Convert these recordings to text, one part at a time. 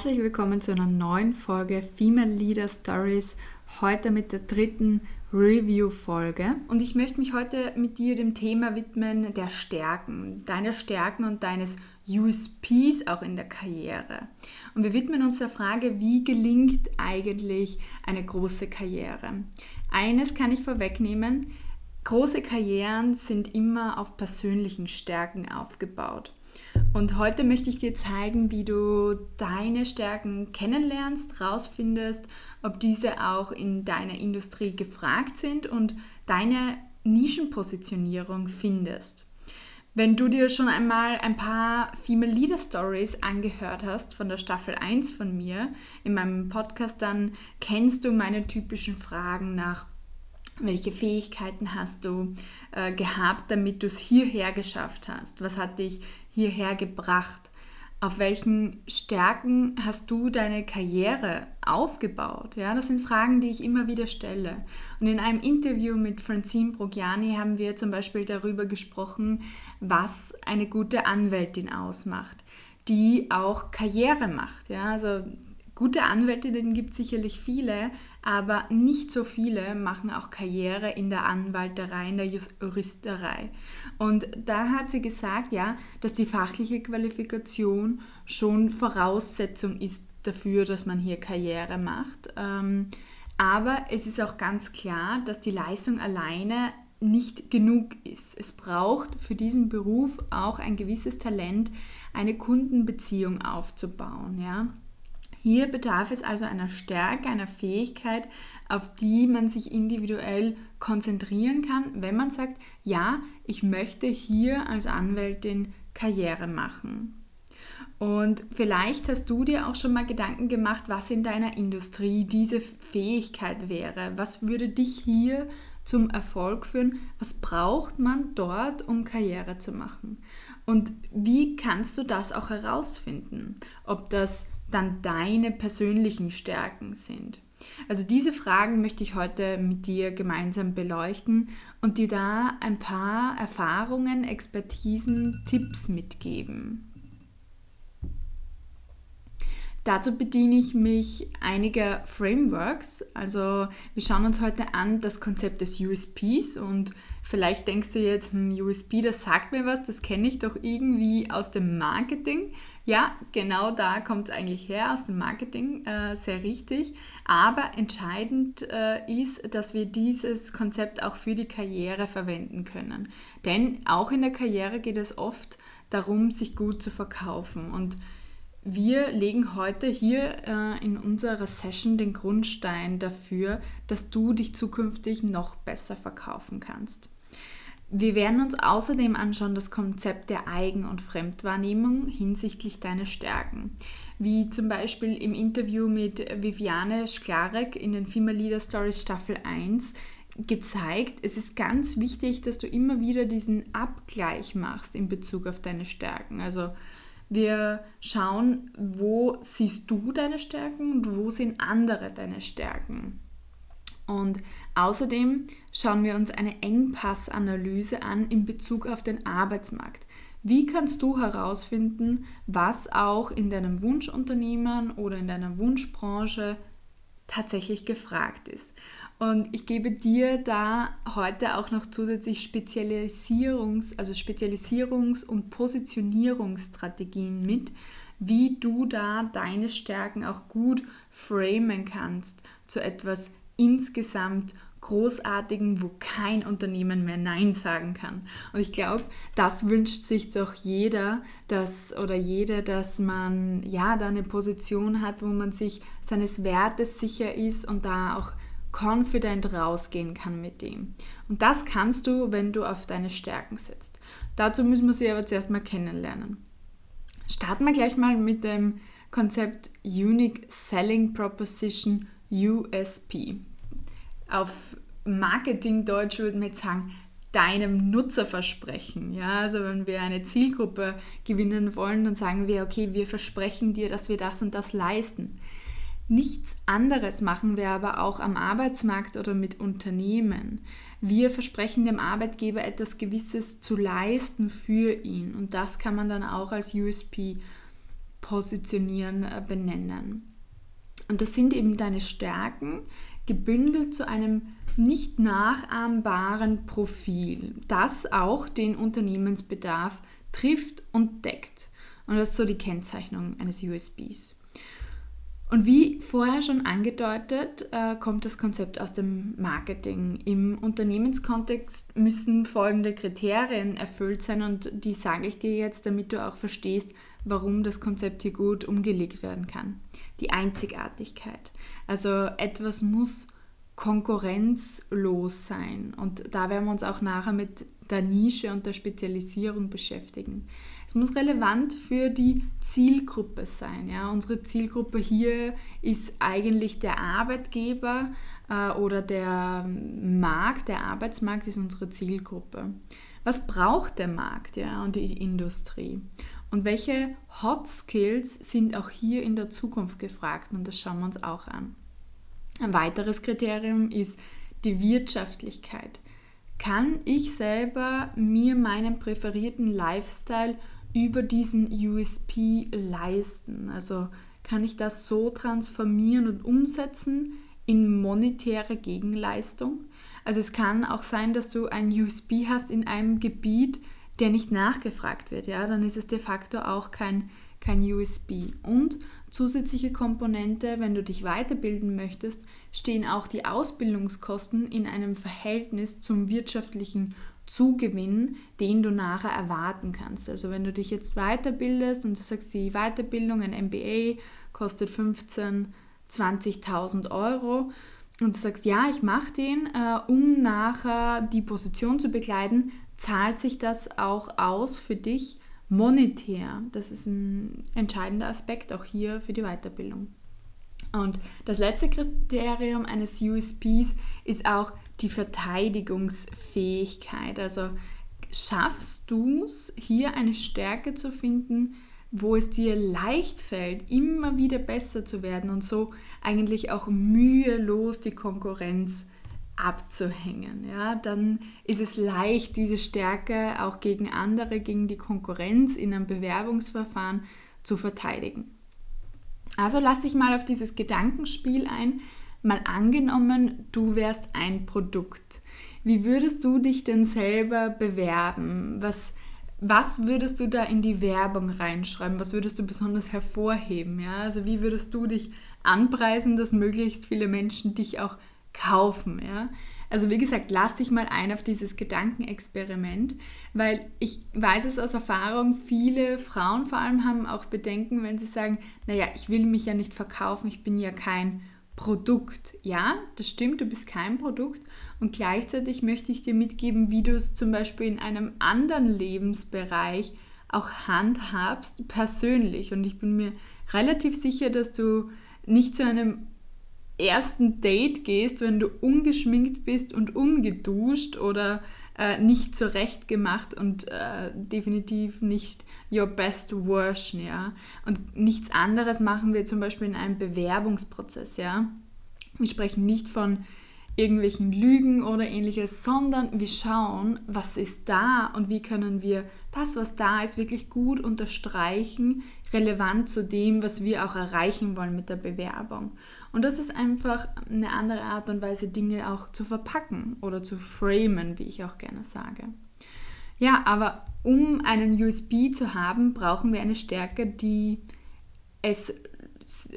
Herzlich willkommen zu einer neuen Folge Female Leader Stories. Heute mit der dritten Review-Folge. Und ich möchte mich heute mit dir dem Thema widmen der Stärken, deiner Stärken und deines USPs auch in der Karriere. Und wir widmen uns der Frage, wie gelingt eigentlich eine große Karriere? Eines kann ich vorwegnehmen, große Karrieren sind immer auf persönlichen Stärken aufgebaut. Und heute möchte ich dir zeigen, wie du deine Stärken kennenlernst, rausfindest, ob diese auch in deiner Industrie gefragt sind und deine Nischenpositionierung findest. Wenn du dir schon einmal ein paar Female Leader Stories angehört hast von der Staffel 1 von mir in meinem Podcast, dann kennst du meine typischen Fragen nach welche Fähigkeiten hast du äh, gehabt, damit du es hierher geschafft hast? Was hat dich hierher gebracht? Auf welchen Stärken hast du deine Karriere aufgebaut? Ja, das sind Fragen, die ich immer wieder stelle. Und in einem Interview mit Francine Brogiani haben wir zum Beispiel darüber gesprochen, was eine gute Anwältin ausmacht, die auch Karriere macht. Ja, also Gute Anwältinnen gibt es sicherlich viele, aber nicht so viele machen auch Karriere in der Anwalterei, in der Juristerei. Und da hat sie gesagt, ja, dass die fachliche Qualifikation schon Voraussetzung ist dafür, dass man hier Karriere macht. Ähm, aber es ist auch ganz klar, dass die Leistung alleine nicht genug ist. Es braucht für diesen Beruf auch ein gewisses Talent, eine Kundenbeziehung aufzubauen. Ja? Hier bedarf es also einer Stärke, einer Fähigkeit, auf die man sich individuell konzentrieren kann, wenn man sagt, ja, ich möchte hier als Anwältin Karriere machen. Und vielleicht hast du dir auch schon mal Gedanken gemacht, was in deiner Industrie diese Fähigkeit wäre. Was würde dich hier zum Erfolg führen? Was braucht man dort, um Karriere zu machen? Und wie kannst du das auch herausfinden? Ob das dann deine persönlichen Stärken sind? Also diese Fragen möchte ich heute mit dir gemeinsam beleuchten und dir da ein paar Erfahrungen, Expertisen, Tipps mitgeben. Dazu bediene ich mich einiger Frameworks. Also wir schauen uns heute an das Konzept des USPs und vielleicht denkst du jetzt, hm, USP, das sagt mir was, das kenne ich doch irgendwie aus dem Marketing. Ja, genau da kommt es eigentlich her, aus dem Marketing, äh, sehr richtig. Aber entscheidend äh, ist, dass wir dieses Konzept auch für die Karriere verwenden können. Denn auch in der Karriere geht es oft darum, sich gut zu verkaufen. Und wir legen heute hier äh, in unserer Session den Grundstein dafür, dass du dich zukünftig noch besser verkaufen kannst. Wir werden uns außerdem anschauen das Konzept der Eigen- und Fremdwahrnehmung hinsichtlich deiner Stärken. Wie zum Beispiel im Interview mit Viviane Sklarek in den Female Leader Stories Staffel 1 gezeigt, es ist ganz wichtig, dass du immer wieder diesen Abgleich machst in Bezug auf deine Stärken. Also wir schauen, wo siehst du deine Stärken und wo sind andere deine Stärken. Und außerdem schauen wir uns eine Engpassanalyse an in Bezug auf den Arbeitsmarkt. Wie kannst du herausfinden, was auch in deinem Wunschunternehmen oder in deiner Wunschbranche tatsächlich gefragt ist? Und ich gebe dir da heute auch noch zusätzlich Spezialisierungs-, also Spezialisierungs- und Positionierungsstrategien mit, wie du da deine Stärken auch gut framen kannst zu etwas insgesamt großartigen, wo kein Unternehmen mehr Nein sagen kann. Und ich glaube, das wünscht sich doch jeder, dass oder jede, dass man ja da eine Position hat, wo man sich seines Wertes sicher ist und da auch confident rausgehen kann mit dem. Und das kannst du, wenn du auf deine Stärken setzt. Dazu müssen wir sie aber zuerst mal kennenlernen. Starten wir gleich mal mit dem Konzept Unique Selling Proposition USP auf Marketing-Deutsch würden wir jetzt sagen, deinem Nutzer versprechen. Ja, also wenn wir eine Zielgruppe gewinnen wollen, dann sagen wir, okay, wir versprechen dir, dass wir das und das leisten. Nichts anderes machen wir aber auch am Arbeitsmarkt oder mit Unternehmen. Wir versprechen dem Arbeitgeber etwas Gewisses zu leisten für ihn und das kann man dann auch als USP positionieren, äh, benennen. Und das sind eben deine Stärken, gebündelt zu einem nicht nachahmbaren Profil, das auch den Unternehmensbedarf trifft und deckt. Und das ist so die Kennzeichnung eines USBs. Und wie vorher schon angedeutet, äh, kommt das Konzept aus dem Marketing. Im Unternehmenskontext müssen folgende Kriterien erfüllt sein und die sage ich dir jetzt, damit du auch verstehst, warum das Konzept hier gut umgelegt werden kann. Die Einzigartigkeit. Also etwas muss konkurrenzlos sein und da werden wir uns auch nachher mit der Nische und der Spezialisierung beschäftigen. Es muss relevant für die Zielgruppe sein. Ja? Unsere Zielgruppe hier ist eigentlich der Arbeitgeber äh, oder der Markt, der Arbeitsmarkt ist unsere Zielgruppe. Was braucht der Markt ja, und die Industrie? Und welche Hot Skills sind auch hier in der Zukunft gefragt? Und das schauen wir uns auch an. Ein weiteres Kriterium ist die Wirtschaftlichkeit. Kann ich selber mir meinen präferierten Lifestyle über diesen USP leisten? Also kann ich das so transformieren und umsetzen in monetäre Gegenleistung? Also es kann auch sein, dass du ein USP hast in einem Gebiet, der nicht nachgefragt wird. Ja, dann ist es de facto auch kein, kein USP. Und zusätzliche Komponente, wenn du dich weiterbilden möchtest, stehen auch die Ausbildungskosten in einem Verhältnis zum wirtschaftlichen Zugewinn, den du nachher erwarten kannst. Also wenn du dich jetzt weiterbildest und du sagst, die Weiterbildung, ein MBA kostet 15.000, 20.000 Euro und du sagst, ja, ich mache den, äh, um nachher die Position zu begleiten, zahlt sich das auch aus für dich monetär. Das ist ein entscheidender Aspekt auch hier für die Weiterbildung. Und das letzte Kriterium eines USPs ist auch die Verteidigungsfähigkeit. Also schaffst du es, hier eine Stärke zu finden, wo es dir leicht fällt, immer wieder besser zu werden und so eigentlich auch mühelos die Konkurrenz abzuhängen. Ja, dann ist es leicht, diese Stärke auch gegen andere, gegen die Konkurrenz in einem Bewerbungsverfahren zu verteidigen. Also lass dich mal auf dieses Gedankenspiel ein. Mal angenommen, du wärst ein Produkt. Wie würdest du dich denn selber bewerben? Was, was würdest du da in die Werbung reinschreiben? Was würdest du besonders hervorheben? Ja? Also wie würdest du dich anpreisen, dass möglichst viele Menschen dich auch kaufen? Ja? Also wie gesagt, lass dich mal ein auf dieses Gedankenexperiment, weil ich weiß es aus Erfahrung, viele Frauen vor allem haben auch Bedenken, wenn sie sagen, naja, ich will mich ja nicht verkaufen, ich bin ja kein Produkt. Ja, das stimmt, du bist kein Produkt und gleichzeitig möchte ich dir mitgeben, wie du es zum Beispiel in einem anderen Lebensbereich auch handhabst, persönlich. Und ich bin mir relativ sicher, dass du nicht zu einem ersten Date gehst, wenn du ungeschminkt bist und ungeduscht oder äh, nicht zurechtgemacht und äh, definitiv nicht your best version, ja. Und nichts anderes machen wir zum Beispiel in einem Bewerbungsprozess, ja. Wir sprechen nicht von irgendwelchen Lügen oder ähnliches, sondern wir schauen, was ist da und wie können wir das, was da ist, wirklich gut unterstreichen, relevant zu dem, was wir auch erreichen wollen mit der Bewerbung. Und das ist einfach eine andere Art und Weise, Dinge auch zu verpacken oder zu framen, wie ich auch gerne sage. Ja, aber um einen USB zu haben, brauchen wir eine Stärke, die es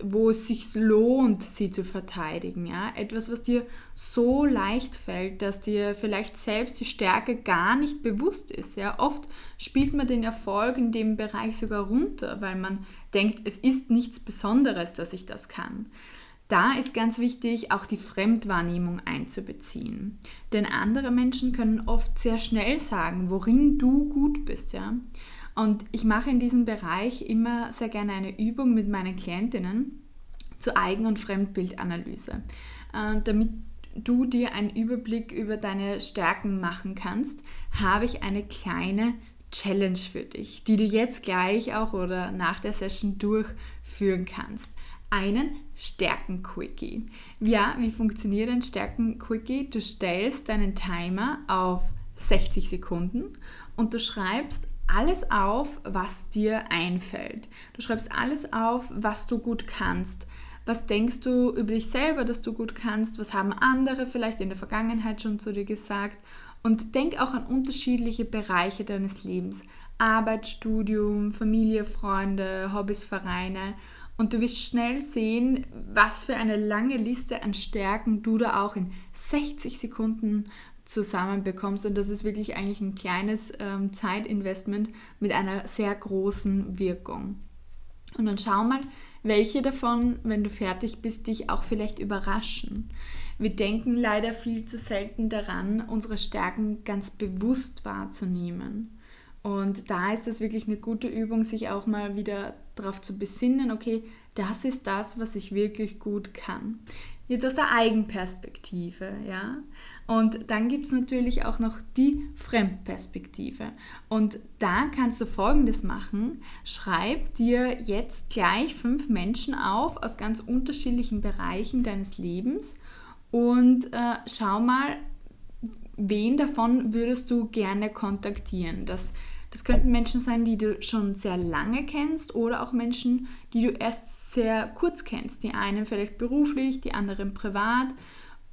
wo es sich lohnt, sie zu verteidigen. Ja? Etwas, was dir so leicht fällt, dass dir vielleicht selbst die Stärke gar nicht bewusst ist. Ja? Oft spielt man den Erfolg in dem Bereich sogar runter, weil man denkt, es ist nichts Besonderes, dass ich das kann. Da ist ganz wichtig, auch die Fremdwahrnehmung einzubeziehen. Denn andere Menschen können oft sehr schnell sagen, worin du gut bist. Ja? Und ich mache in diesem Bereich immer sehr gerne eine Übung mit meinen Klientinnen zur Eigen- und Fremdbildanalyse, äh, damit du dir einen Überblick über deine Stärken machen kannst, habe ich eine kleine Challenge für dich, die du jetzt gleich auch oder nach der Session durchführen kannst einen Stärken-Quickie. Ja, wie funktioniert ein Stärken-Quickie? Du stellst deinen Timer auf 60 Sekunden und du schreibst alles auf, was dir einfällt. Du schreibst alles auf, was du gut kannst. Was denkst du über dich selber, dass du gut kannst? Was haben andere vielleicht in der Vergangenheit schon zu dir gesagt? Und denk auch an unterschiedliche Bereiche deines Lebens. Arbeit, Studium, Familie, Freunde, Hobbys, Vereine. Und du wirst schnell sehen, was für eine lange Liste an Stärken du da auch in 60 Sekunden zusammenbekommst. Und das ist wirklich eigentlich ein kleines ähm, Zeitinvestment mit einer sehr großen Wirkung. Und dann schau mal, welche davon, wenn du fertig bist, dich auch vielleicht überraschen. Wir denken leider viel zu selten daran, unsere Stärken ganz bewusst wahrzunehmen. Und da ist es wirklich eine gute Übung, sich auch mal wieder darauf zu besinnen, okay, das ist das, was ich wirklich gut kann. Jetzt aus der Eigenperspektive, ja. Und dann gibt es natürlich auch noch die Fremdperspektive. Und da kannst du Folgendes machen. Schreib dir jetzt gleich fünf Menschen auf aus ganz unterschiedlichen Bereichen deines Lebens und äh, schau mal, wen davon würdest du gerne kontaktieren. Das, das könnten Menschen sein, die du schon sehr lange kennst oder auch Menschen, die du erst sehr kurz kennst. Die einen vielleicht beruflich, die anderen privat.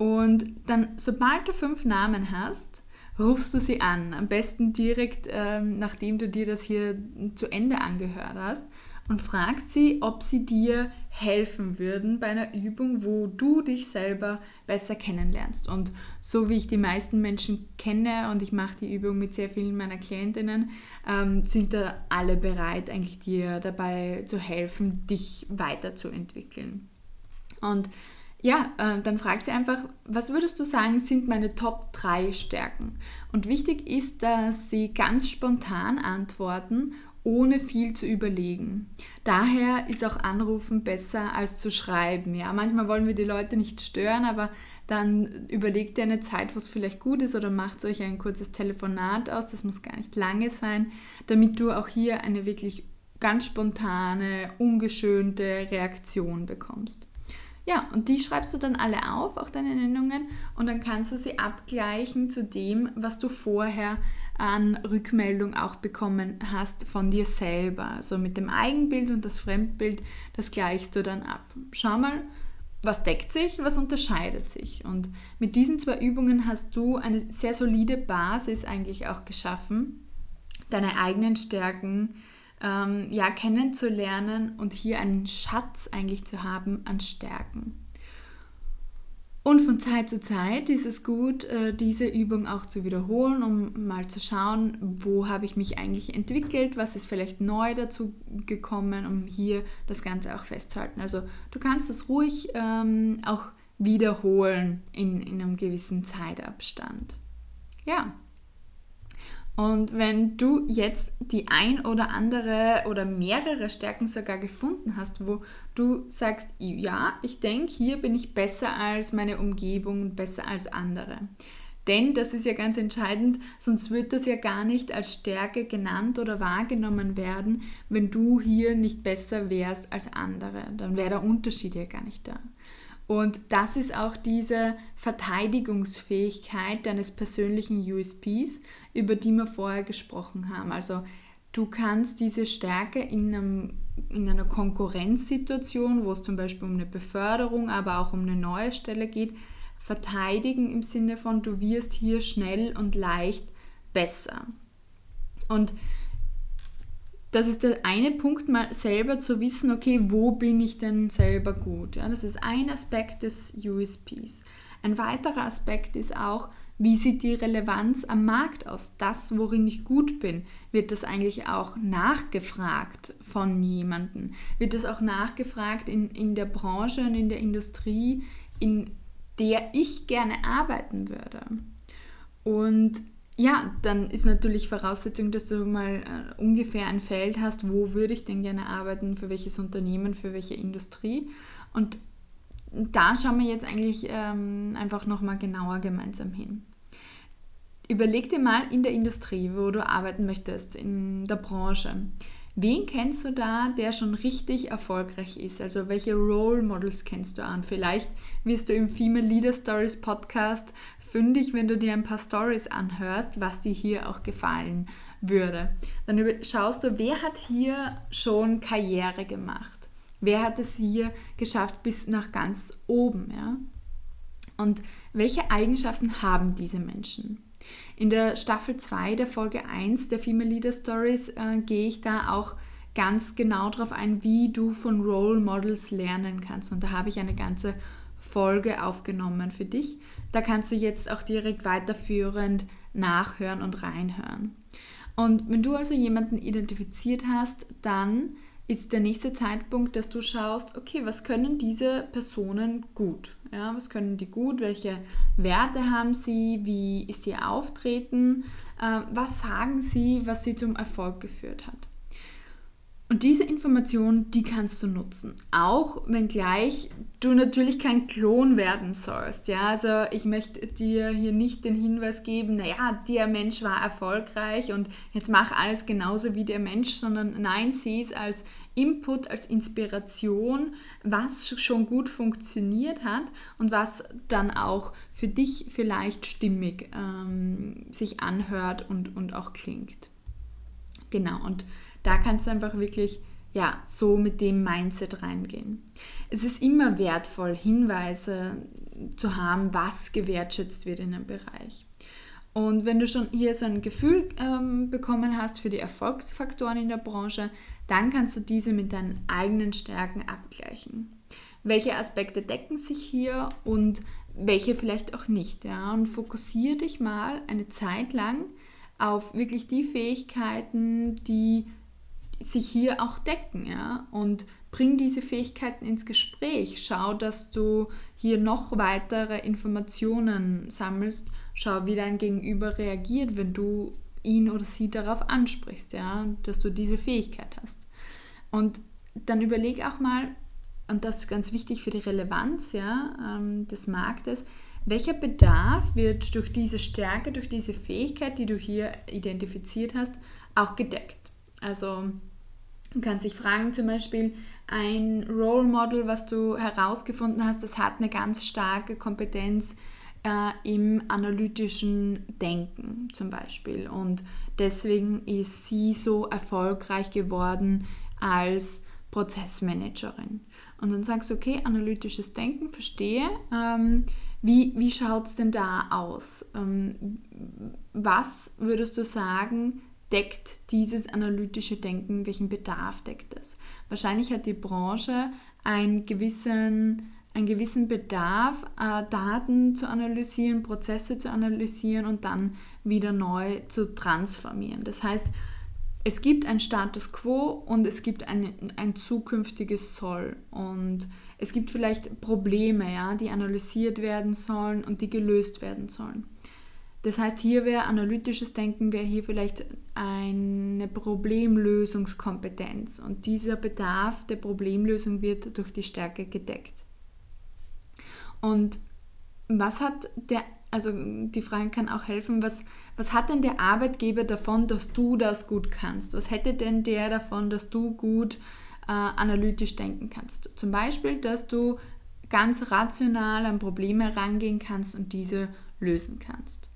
Und dann, sobald du fünf Namen hast, rufst du sie an. Am besten direkt, ähm, nachdem du dir das hier zu Ende angehört hast und fragst sie, ob sie dir helfen würden bei einer Übung, wo du dich selber besser kennenlernst. Und so wie ich die meisten Menschen kenne und ich mache die Übung mit sehr vielen meiner Klientinnen, ähm, sind da alle bereit, eigentlich dir dabei zu helfen, dich weiterzuentwickeln. Und ja, äh, dann frag sie einfach, was würdest du sagen, sind meine Top 3 Stärken? Und wichtig ist, dass sie ganz spontan antworten, ohne viel zu überlegen. Daher ist auch Anrufen besser als zu schreiben. Ja, manchmal wollen wir die Leute nicht stören, aber dann überlegt ihr eine Zeit, wo es vielleicht gut ist oder macht euch ein kurzes Telefonat aus. Das muss gar nicht lange sein, damit du auch hier eine wirklich ganz spontane, ungeschönte Reaktion bekommst. Ja, und die schreibst du dann alle auf, auch deine Nennungen, und dann kannst du sie abgleichen zu dem, was du vorher an Rückmeldung auch bekommen hast von dir selber. Also mit dem Eigenbild und das Fremdbild, das gleichst du dann ab. Schau mal, was deckt sich, was unterscheidet sich. Und mit diesen zwei Übungen hast du eine sehr solide Basis eigentlich auch geschaffen, deine eigenen Stärken ähm, ja, kennenzulernen und hier einen Schatz eigentlich zu haben an Stärken. Und von Zeit zu Zeit ist es gut, äh, diese Übung auch zu wiederholen, um mal zu schauen, wo habe ich mich eigentlich entwickelt, was ist vielleicht neu dazu gekommen, um hier das Ganze auch festzuhalten. Also du kannst es ruhig ähm, auch wiederholen in, in einem gewissen Zeitabstand. Ja, und wenn du jetzt die ein oder andere oder mehrere Stärken sogar gefunden hast, wo du sagst, ja, ich denke, hier bin ich besser als meine Umgebung, besser als andere. Denn das ist ja ganz entscheidend, sonst wird das ja gar nicht als Stärke genannt oder wahrgenommen werden, wenn du hier nicht besser wärst als andere. Dann wäre der Unterschied ja gar nicht da. Und das ist auch diese Verteidigungsfähigkeit deines persönlichen USPs, über die wir vorher gesprochen haben. Also du kannst diese Stärke in, einem, in einer Konkurrenzsituation, wo es zum Beispiel um eine Beförderung, aber auch um eine neue Stelle geht, verteidigen im Sinne von, du wirst hier schnell und leicht besser. Und das ist der eine Punkt, mal selber zu wissen, okay, wo bin ich denn selber gut? Ja, das ist ein Aspekt des USPs. Ein weiterer Aspekt ist auch, wie sieht die Relevanz am Markt aus? Das, worin ich gut bin, wird das eigentlich auch nachgefragt von jemandem? Wird das auch nachgefragt in, in der Branche und in der Industrie, in der ich gerne arbeiten würde? Und ja, dann ist natürlich Voraussetzung, dass du mal äh, ungefähr ein Feld hast, wo würde ich denn gerne arbeiten, für welches Unternehmen, für welche Industrie. Und da schauen wir jetzt eigentlich ähm, einfach nochmal genauer gemeinsam hin. Überleg dir mal in der Industrie, wo du arbeiten möchtest, in der Branche. Wen kennst du da, der schon richtig erfolgreich ist? Also welche Role Models kennst du an? Vielleicht wirst du im Female Leader Stories Podcast fündig, wenn du dir ein paar Stories anhörst, was dir hier auch gefallen würde. Dann schaust du, wer hat hier schon Karriere gemacht? Wer hat es hier geschafft bis nach ganz oben? Ja? Und welche Eigenschaften haben diese Menschen? In der Staffel 2 der Folge 1 der Female Leader Stories äh, gehe ich da auch ganz genau darauf ein, wie du von Role Models lernen kannst. Und da habe ich eine ganze Folge aufgenommen für dich. Da kannst du jetzt auch direkt weiterführend nachhören und reinhören. Und wenn du also jemanden identifiziert hast, dann ist der nächste Zeitpunkt, dass du schaust, okay, was können diese Personen gut? Ja, was können die gut? Welche Werte haben sie? Wie ist ihr Auftreten? Äh, was sagen sie, was sie zum Erfolg geführt hat? Und diese Information, die kannst du nutzen. Auch wenn gleich du natürlich kein Klon werden sollst. Ja, also ich möchte dir hier nicht den Hinweis geben, naja, der Mensch war erfolgreich und jetzt mach alles genauso wie der Mensch, sondern nein, sieh es als Input, als Inspiration, was schon gut funktioniert hat und was dann auch für dich vielleicht stimmig ähm, sich anhört und, und auch klingt. Genau, und da kannst du einfach wirklich ja, so mit dem Mindset reingehen. Es ist immer wertvoll, Hinweise zu haben, was gewertschätzt wird in einem Bereich. Und wenn du schon hier so ein Gefühl ähm, bekommen hast für die Erfolgsfaktoren in der Branche, dann kannst du diese mit deinen eigenen Stärken abgleichen. Welche Aspekte decken sich hier und welche vielleicht auch nicht. Ja? Und fokussiere dich mal eine Zeit lang auf wirklich die Fähigkeiten, die sich hier auch decken. Ja? Und bring diese Fähigkeiten ins Gespräch. Schau, dass du hier noch weitere Informationen sammelst. Schau, wie dein Gegenüber reagiert, wenn du ihn oder sie darauf ansprichst, ja, dass du diese Fähigkeit hast. Und dann überleg auch mal, und das ist ganz wichtig für die Relevanz ja, ähm, des Marktes, welcher Bedarf wird durch diese Stärke, durch diese Fähigkeit, die du hier identifiziert hast, auch gedeckt. Also du kannst dich fragen, zum Beispiel ein Role Model, was du herausgefunden hast, das hat eine ganz starke Kompetenz äh, im analytischen Denken zum Beispiel. Und deswegen ist sie so erfolgreich geworden als Prozessmanagerin. Und dann sagst du, okay, analytisches Denken, verstehe. Ähm, wie wie schaut es denn da aus? Ähm, was würdest du sagen, deckt dieses analytische Denken, welchen Bedarf deckt es? Wahrscheinlich hat die Branche einen gewissen einen gewissen Bedarf, äh, Daten zu analysieren, Prozesse zu analysieren und dann wieder neu zu transformieren. Das heißt, es gibt ein Status quo und es gibt ein, ein zukünftiges Soll. Und es gibt vielleicht Probleme, ja, die analysiert werden sollen und die gelöst werden sollen. Das heißt, hier wäre analytisches Denken, wäre hier vielleicht eine Problemlösungskompetenz. Und dieser Bedarf der Problemlösung wird durch die Stärke gedeckt. Und was hat der, also die Frage kann auch helfen, was, was hat denn der Arbeitgeber davon, dass du das gut kannst? Was hätte denn der davon, dass du gut äh, analytisch denken kannst? Zum Beispiel, dass du ganz rational an Probleme rangehen kannst und diese lösen kannst.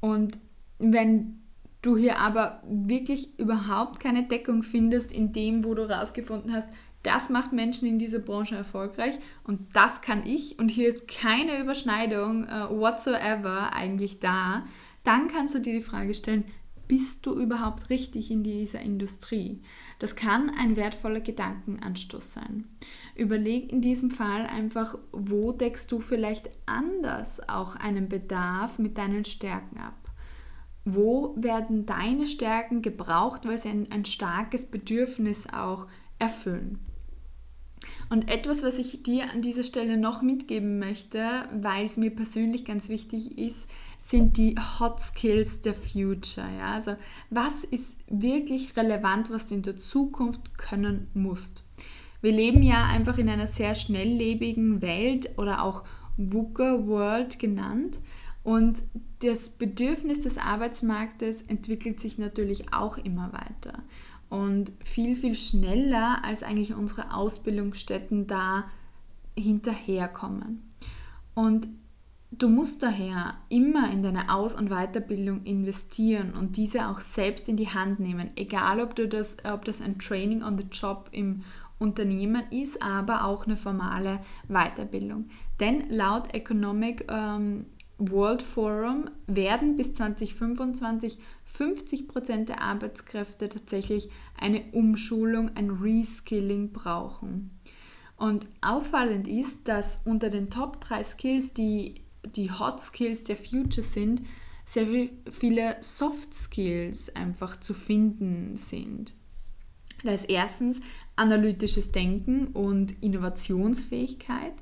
Und wenn du hier aber wirklich überhaupt keine Deckung findest in dem, wo du herausgefunden hast, das macht Menschen in dieser Branche erfolgreich und das kann ich und hier ist keine Überschneidung uh, whatsoever eigentlich da, dann kannst du dir die Frage stellen, bist du überhaupt richtig in dieser Industrie? Das kann ein wertvoller Gedankenanstoß sein. Überleg in diesem Fall einfach, wo deckst du vielleicht anders auch einen Bedarf mit deinen Stärken ab? Wo werden deine Stärken gebraucht, weil sie ein, ein starkes Bedürfnis auch erfüllen? Und etwas, was ich dir an dieser Stelle noch mitgeben möchte, weil es mir persönlich ganz wichtig ist, sind die Hot Skills der Future. Ja? Also was ist wirklich relevant, was du in der Zukunft können musst? Wir leben ja einfach in einer sehr schnelllebigen Welt oder auch VUCA World genannt. Und das Bedürfnis des Arbeitsmarktes entwickelt sich natürlich auch immer weiter. Und viel, viel schneller als eigentlich unsere Ausbildungsstätten da hinterherkommen. Und du musst daher immer in deine Aus- und Weiterbildung investieren und diese auch selbst in die Hand nehmen, egal ob, du das, ob das ein Training on the Job im Unternehmen ist, aber auch eine formale Weiterbildung. Denn laut Economic ähm, World Forum werden bis 2025 50 Prozent der Arbeitskräfte tatsächlich eine Umschulung, ein Reskilling brauchen. Und auffallend ist, dass unter den Top 3 Skills, die die Hot Skills der Future sind, sehr viele Soft Skills einfach zu finden sind. Da ist erstens analytisches Denken und Innovationsfähigkeit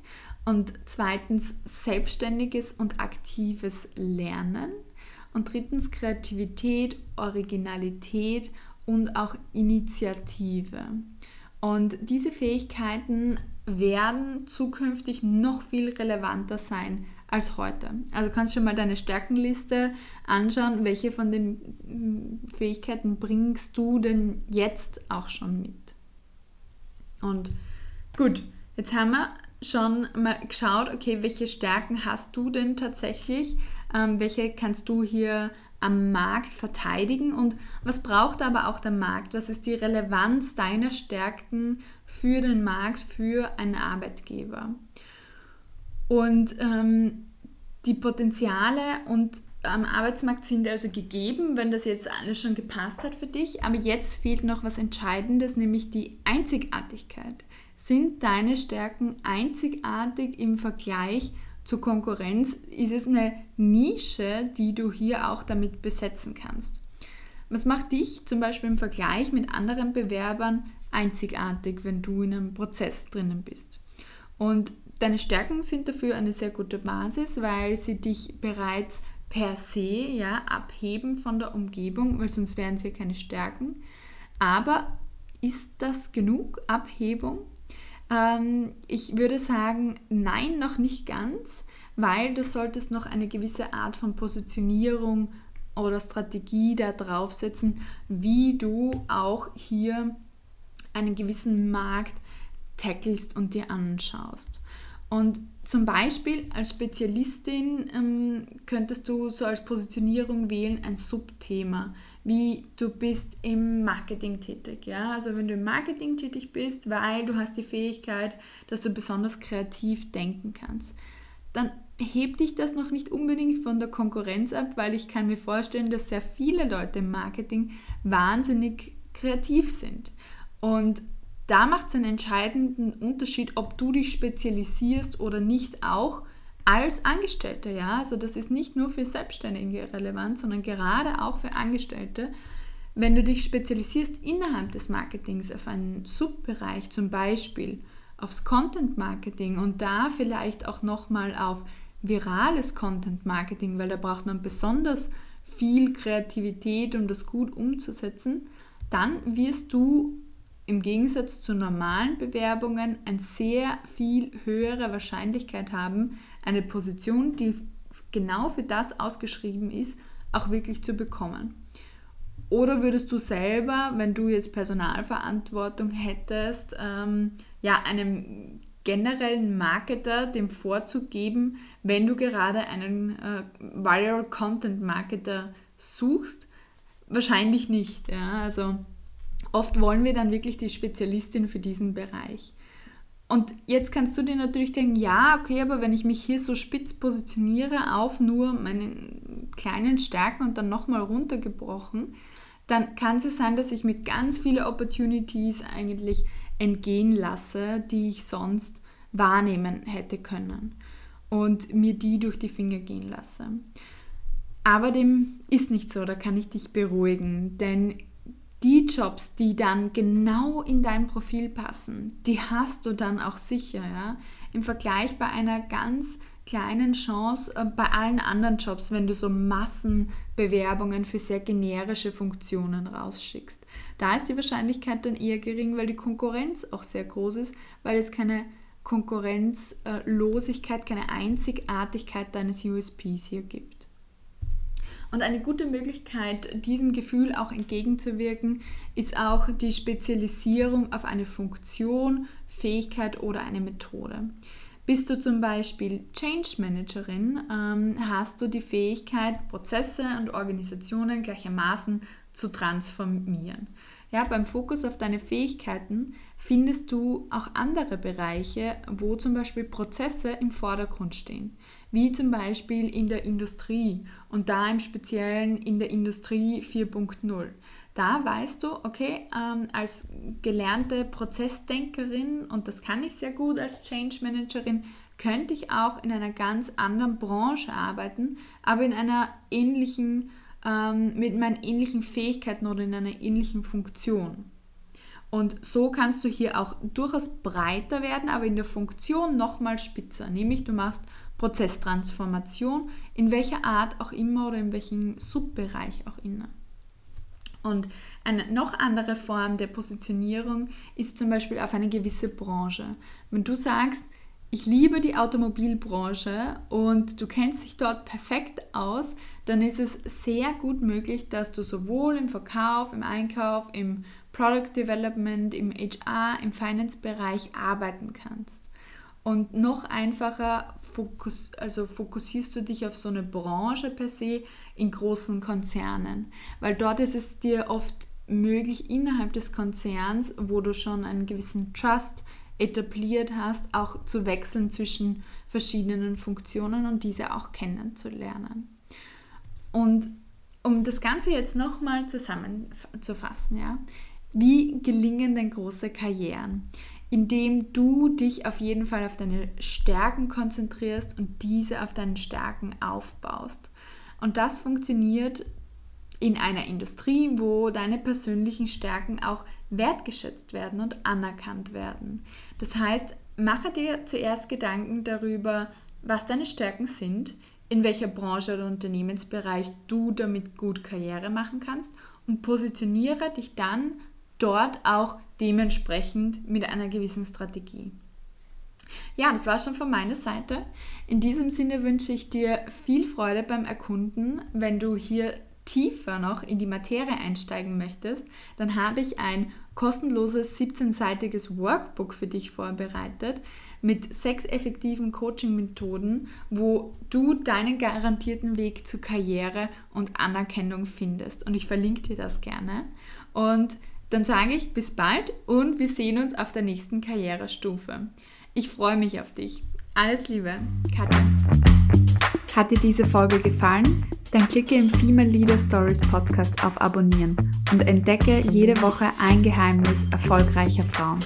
und zweitens selbstständiges und aktives Lernen und drittens Kreativität, Originalität und auch Initiative. Und diese Fähigkeiten werden zukünftig noch viel relevanter sein als heute. Also kannst du schon mal deine Stärkenliste anschauen, welche von den Fähigkeiten bringst du denn jetzt auch schon mit. Und gut, jetzt haben wir schon mal geschaut, okay, welche Stärken hast du denn tatsächlich? Ähm, welche kannst du hier am Markt verteidigen und was braucht aber auch der Markt? Was ist die Relevanz deiner Stärken für den Markt, für einen Arbeitgeber? Und ähm, die Potenziale und am Arbeitsmarkt sind also gegeben, wenn das jetzt alles schon gepasst hat für dich. Aber jetzt fehlt noch was Entscheidendes, nämlich die Einzigartigkeit. Sind deine Stärken einzigartig im Vergleich zur Konkurrenz? Ist es eine Nische, die du hier auch damit besetzen kannst? Was macht dich zum Beispiel im Vergleich mit anderen Bewerbern einzigartig, wenn du in einem Prozess drinnen bist? Und deine Stärken sind dafür eine sehr gute Basis, weil sie dich bereits per se ja, abheben von der Umgebung, weil sonst wären sie keine Stärken. Aber ist das genug Abhebung? Ähm, ich würde sagen, nein, noch nicht ganz, weil du solltest noch eine gewisse Art von Positionierung oder Strategie da draufsetzen, wie du auch hier einen gewissen Markt tackelst und dir anschaust. Und zum Beispiel als Spezialistin ähm, könntest du so als Positionierung wählen ein Subthema, wie du bist im Marketing tätig. Ja? Also wenn du im Marketing tätig bist, weil du hast die Fähigkeit, dass du besonders kreativ denken kannst, dann hebt dich das noch nicht unbedingt von der Konkurrenz ab, weil ich kann mir vorstellen, dass sehr viele Leute im Marketing wahnsinnig kreativ sind. Und da macht es einen entscheidenden Unterschied, ob du dich spezialisierst oder nicht auch als Angestellte. Ja? Also das ist nicht nur für Selbstständige relevant, sondern gerade auch für Angestellte. Wenn du dich spezialisierst innerhalb des Marketings auf einen Subbereich, zum Beispiel aufs Content Marketing und da vielleicht auch nochmal auf virales Content Marketing, weil da braucht man besonders viel Kreativität, um das gut umzusetzen, dann wirst du im Gegensatz zu normalen Bewerbungen eine sehr viel höhere Wahrscheinlichkeit haben, eine Position, die genau für das ausgeschrieben ist, auch wirklich zu bekommen. Oder würdest du selber, wenn du jetzt Personalverantwortung hättest, ähm, ja, einem generellen Marketer den Vorzug geben, wenn du gerade einen äh, Viral Content Marketer suchst? Wahrscheinlich nicht. Ja? Also Oft wollen wir dann wirklich die Spezialistin für diesen Bereich. Und jetzt kannst du dir natürlich denken, ja, okay, aber wenn ich mich hier so spitz positioniere auf nur meine kleinen Stärken und dann nochmal runtergebrochen, dann kann es ja sein, dass ich mir ganz viele Opportunities eigentlich entgehen lasse, die ich sonst wahrnehmen hätte können und mir die durch die Finger gehen lasse. Aber dem ist nicht so, da kann ich dich beruhigen, denn die Jobs, die dann genau in dein Profil passen, die hast du dann auch sicher. Ja? Im Vergleich bei einer ganz kleinen Chance äh, bei allen anderen Jobs, wenn du so Massenbewerbungen für sehr generische Funktionen rausschickst. Da ist die Wahrscheinlichkeit dann eher gering, weil die Konkurrenz auch sehr groß ist, weil es keine Konkurrenzlosigkeit, keine Einzigartigkeit deines USPs hier gibt. Und eine gute Möglichkeit, diesem Gefühl auch entgegenzuwirken, ist auch die Spezialisierung auf eine Funktion, Fähigkeit oder eine Methode. Bist du zum Beispiel Change Managerin, ähm, hast du die Fähigkeit, Prozesse und Organisationen gleichermaßen zu transformieren. Ja, beim Fokus auf deine Fähigkeiten findest du auch andere Bereiche, wo zum Beispiel Prozesse im Vordergrund stehen, wie zum Beispiel in der Industrie und da im Speziellen in der Industrie 4.0. Da weißt du, okay, ähm, als gelernte Prozessdenkerin, und das kann ich sehr gut als Change Managerin, könnte ich auch in einer ganz anderen Branche arbeiten, aber in einer ähnlichen ähm, mit meinen ähnlichen Fähigkeiten oder in einer ähnlichen Funktion. Und so kannst du hier auch durchaus breiter werden, aber in der Funktion nochmal spitzer. Nämlich du machst Prozesstransformation, in welcher Art auch immer oder in welchem Subbereich auch immer. Und eine noch andere Form der Positionierung ist zum Beispiel auf eine gewisse Branche. Wenn du sagst, ich liebe die Automobilbranche und du kennst dich dort perfekt aus, dann ist es sehr gut möglich, dass du sowohl im Verkauf, im Einkauf, im Product Development, im HR, im Finance-Bereich arbeiten kannst. Und noch einfacher fokus, also fokussierst du dich auf so eine Branche per se in großen Konzernen, weil dort ist es dir oft möglich, innerhalb des Konzerns, wo du schon einen gewissen Trust etabliert hast, auch zu wechseln zwischen verschiedenen Funktionen und diese auch kennenzulernen. Und um das Ganze jetzt nochmal zusammenzufassen, ja, wie gelingen denn große Karrieren? Indem du dich auf jeden Fall auf deine Stärken konzentrierst und diese auf deinen Stärken aufbaust. Und das funktioniert in einer Industrie, wo deine persönlichen Stärken auch wertgeschätzt werden und anerkannt werden. Das heißt, mache dir zuerst Gedanken darüber, was deine Stärken sind, in welcher Branche oder Unternehmensbereich du damit gut Karriere machen kannst und positioniere dich dann dort auch dementsprechend mit einer gewissen Strategie. Ja, das war schon von meiner Seite. In diesem Sinne wünsche ich dir viel Freude beim Erkunden. Wenn du hier tiefer noch in die Materie einsteigen möchtest, dann habe ich ein kostenloses 17-seitiges Workbook für dich vorbereitet, mit sechs effektiven Coaching-Methoden, wo du deinen garantierten Weg zu Karriere und Anerkennung findest. Und ich verlinke dir das gerne. Und dann sage ich bis bald und wir sehen uns auf der nächsten Karrierestufe. Ich freue mich auf dich. Alles Liebe, Katja. Hat dir diese Folge gefallen? Dann klicke im Female Leader Stories Podcast auf Abonnieren und entdecke jede Woche ein Geheimnis erfolgreicher Frauen.